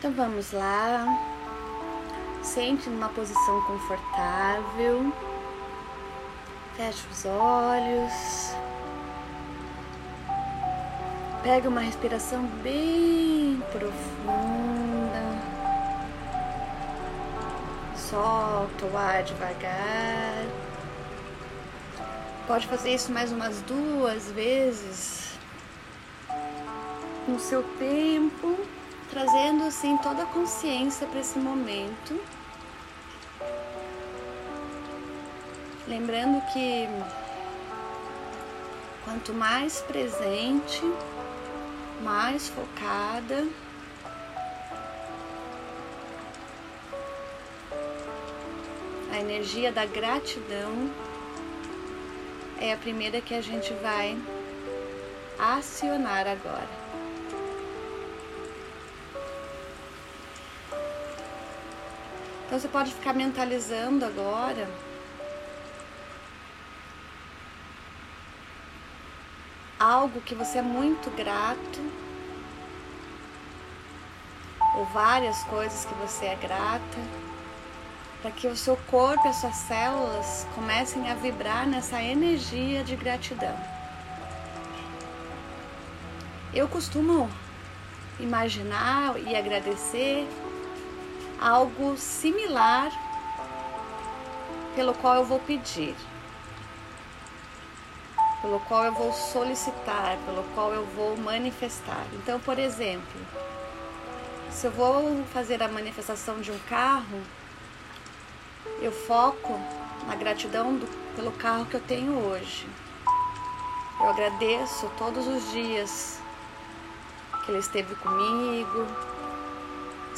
Então vamos lá. Sente numa posição confortável. Feche os olhos. Pega uma respiração bem profunda. Solta o ar devagar. Pode fazer isso mais umas duas vezes no seu tempo trazendo assim toda a consciência para esse momento. Lembrando que quanto mais presente, mais focada, a energia da gratidão é a primeira que a gente vai acionar agora. Então você pode ficar mentalizando agora. Algo que você é muito grato, ou várias coisas que você é grata, para que o seu corpo e as suas células comecem a vibrar nessa energia de gratidão. Eu costumo imaginar e agradecer algo similar pelo qual eu vou pedir, pelo qual eu vou solicitar, pelo qual eu vou manifestar. Então, por exemplo, se eu vou fazer a manifestação de um carro, eu foco na gratidão do, pelo carro que eu tenho hoje. Eu agradeço todos os dias que ele esteve comigo,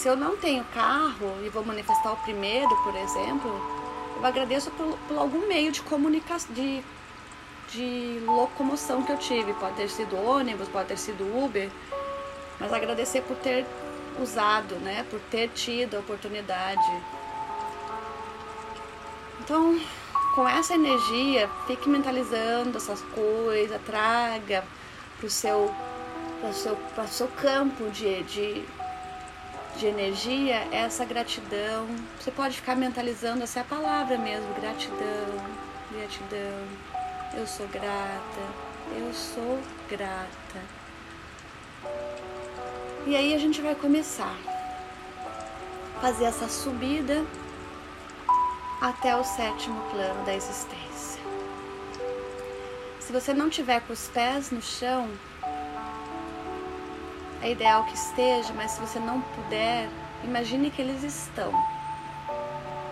se eu não tenho carro e vou manifestar o primeiro, por exemplo, eu agradeço por, por algum meio de comunicação, de, de locomoção que eu tive. Pode ter sido ônibus, pode ter sido Uber, mas agradecer por ter usado, né? Por ter tido a oportunidade. Então, com essa energia, fique mentalizando essas coisas, traga para o seu, seu, seu campo de, de de energia é essa gratidão. Você pode ficar mentalizando essa é a palavra mesmo, gratidão, gratidão. Eu sou grata, eu sou grata. E aí a gente vai começar a fazer essa subida até o sétimo plano da existência. Se você não tiver com os pés no chão, é ideal que esteja, mas se você não puder, imagine que eles estão.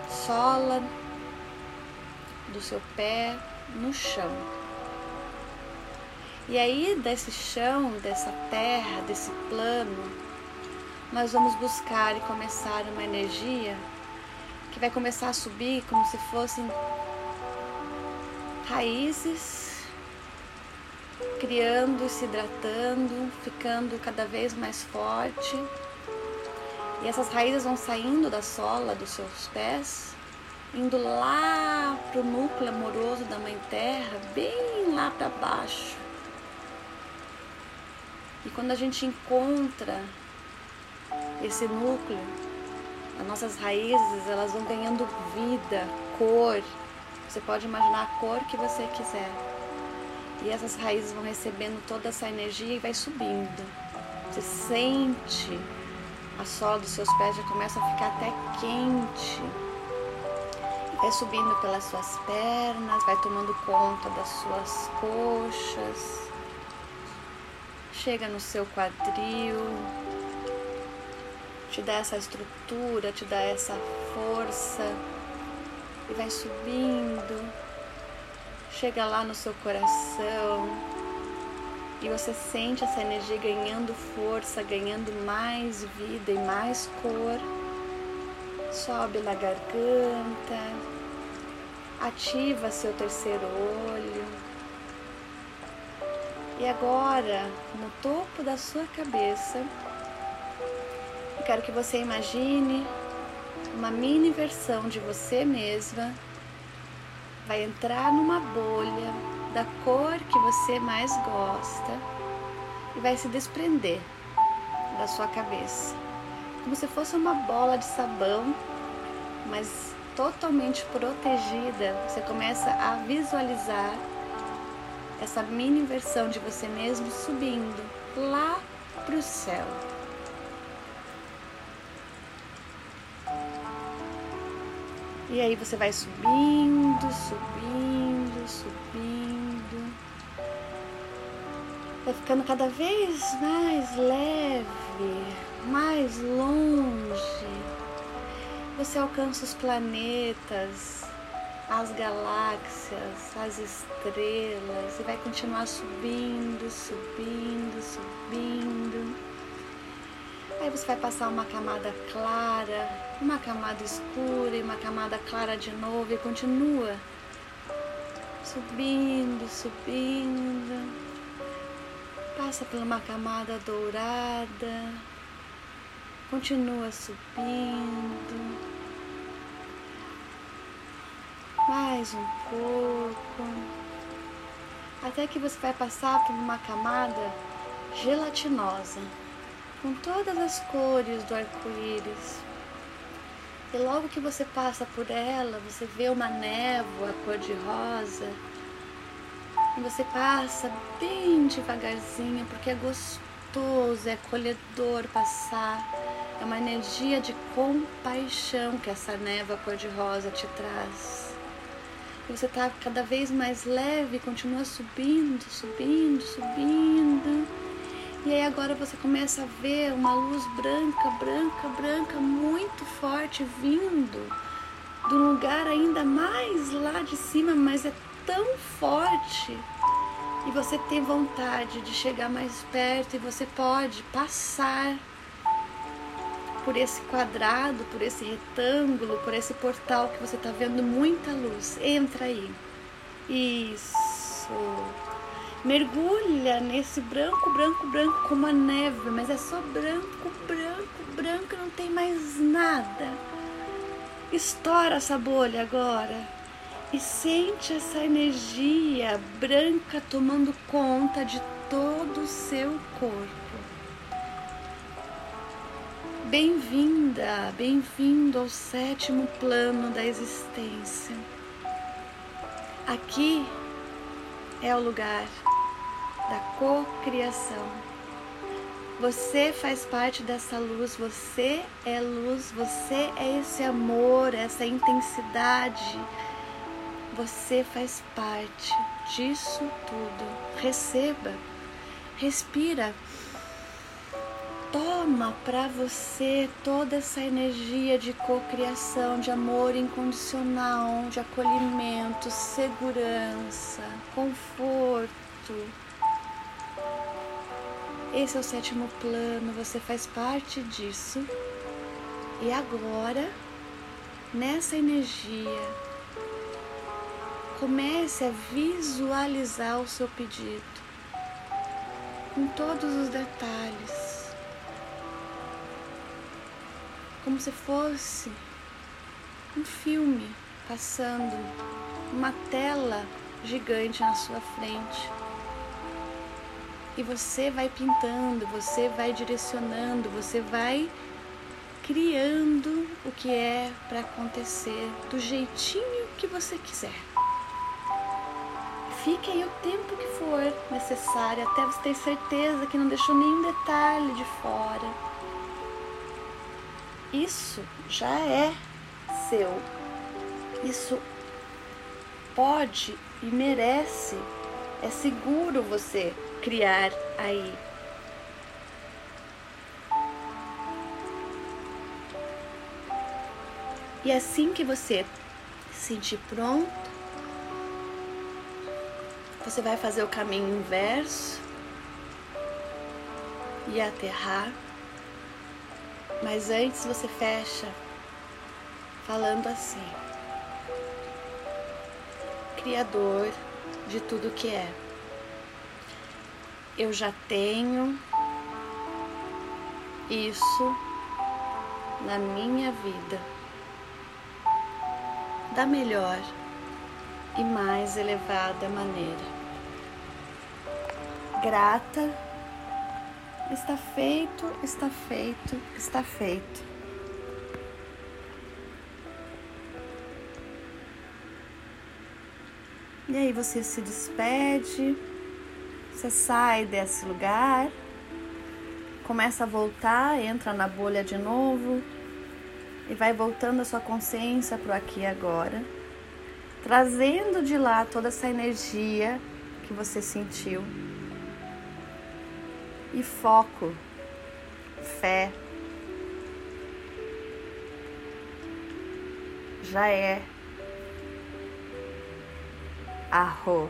Sola do seu pé no chão. E aí, desse chão, dessa terra, desse plano, nós vamos buscar e começar uma energia que vai começar a subir como se fossem raízes criando se hidratando, ficando cada vez mais forte. E essas raízes vão saindo da sola dos seus pés, indo lá para o núcleo amoroso da Mãe Terra, bem lá para baixo. E quando a gente encontra esse núcleo, as nossas raízes elas vão ganhando vida, cor. Você pode imaginar a cor que você quiser. E essas raízes vão recebendo toda essa energia e vai subindo. Você sente a sola dos seus pés já começa a ficar até quente. Vai subindo pelas suas pernas, vai tomando conta das suas coxas. Chega no seu quadril, te dá essa estrutura, te dá essa força e vai subindo chega lá no seu coração e você sente essa energia ganhando força, ganhando mais vida e mais cor. Sobe na garganta, ativa seu terceiro olho. E agora, no topo da sua cabeça, eu quero que você imagine uma mini versão de você mesma vai entrar numa bolha da cor que você mais gosta e vai se desprender da sua cabeça. como se fosse uma bola de sabão, mas totalmente protegida. Você começa a visualizar essa mini versão de você mesmo subindo lá para o céu. E aí você vai subindo, subindo, subindo. Vai ficando cada vez mais leve, mais longe. Você alcança os planetas, as galáxias, as estrelas e vai continuar subindo, subindo, subindo. Aí você vai passar uma camada clara, uma camada escura e uma camada clara de novo e continua subindo, subindo. Passa por uma camada dourada, continua subindo. Mais um pouco, até que você vai passar por uma camada gelatinosa, com todas as cores do arco-íris. E logo que você passa por ela, você vê uma névoa cor-de-rosa. E você passa bem devagarzinho, porque é gostoso, é acolhedor passar. É uma energia de compaixão que essa névoa cor-de-rosa te traz você está cada vez mais leve, continua subindo, subindo, subindo. E aí agora você começa a ver uma luz branca, branca, branca, muito forte vindo um lugar ainda mais lá de cima, mas é tão forte. E você tem vontade de chegar mais perto e você pode passar por esse quadrado, por esse retângulo, por esse portal que você está vendo muita luz. Entra aí. Isso. Mergulha nesse branco, branco, branco como a neve, mas é só branco, branco, branco, não tem mais nada. Estoura essa bolha agora e sente essa energia branca tomando conta de todo o seu corpo. Bem-vinda, bem-vindo ao sétimo plano da existência. Aqui é o lugar da cocriação. Você faz parte dessa luz, você é luz, você é esse amor, essa intensidade. Você faz parte disso tudo. Receba, respira Toma para você toda essa energia de cocriação, de amor incondicional, de acolhimento, segurança, conforto. Esse é o sétimo plano, você faz parte disso. E agora, nessa energia, comece a visualizar o seu pedido com todos os detalhes como se fosse um filme passando, uma tela gigante na sua frente. E você vai pintando, você vai direcionando, você vai criando o que é para acontecer do jeitinho que você quiser. Fique aí o tempo que for necessário até você ter certeza que não deixou nenhum detalhe de fora isso já é seu. Isso pode e merece, é seguro você criar aí. E assim que você se sentir pronto, você vai fazer o caminho inverso e aterrar mas antes você fecha falando assim: Criador de tudo que é. Eu já tenho isso na minha vida da melhor e mais elevada maneira. Grata Está feito, está feito, está feito. E aí você se despede, você sai desse lugar, começa a voltar, entra na bolha de novo e vai voltando a sua consciência para o aqui e agora, trazendo de lá toda essa energia que você sentiu e foco, fé. Já é. Arro.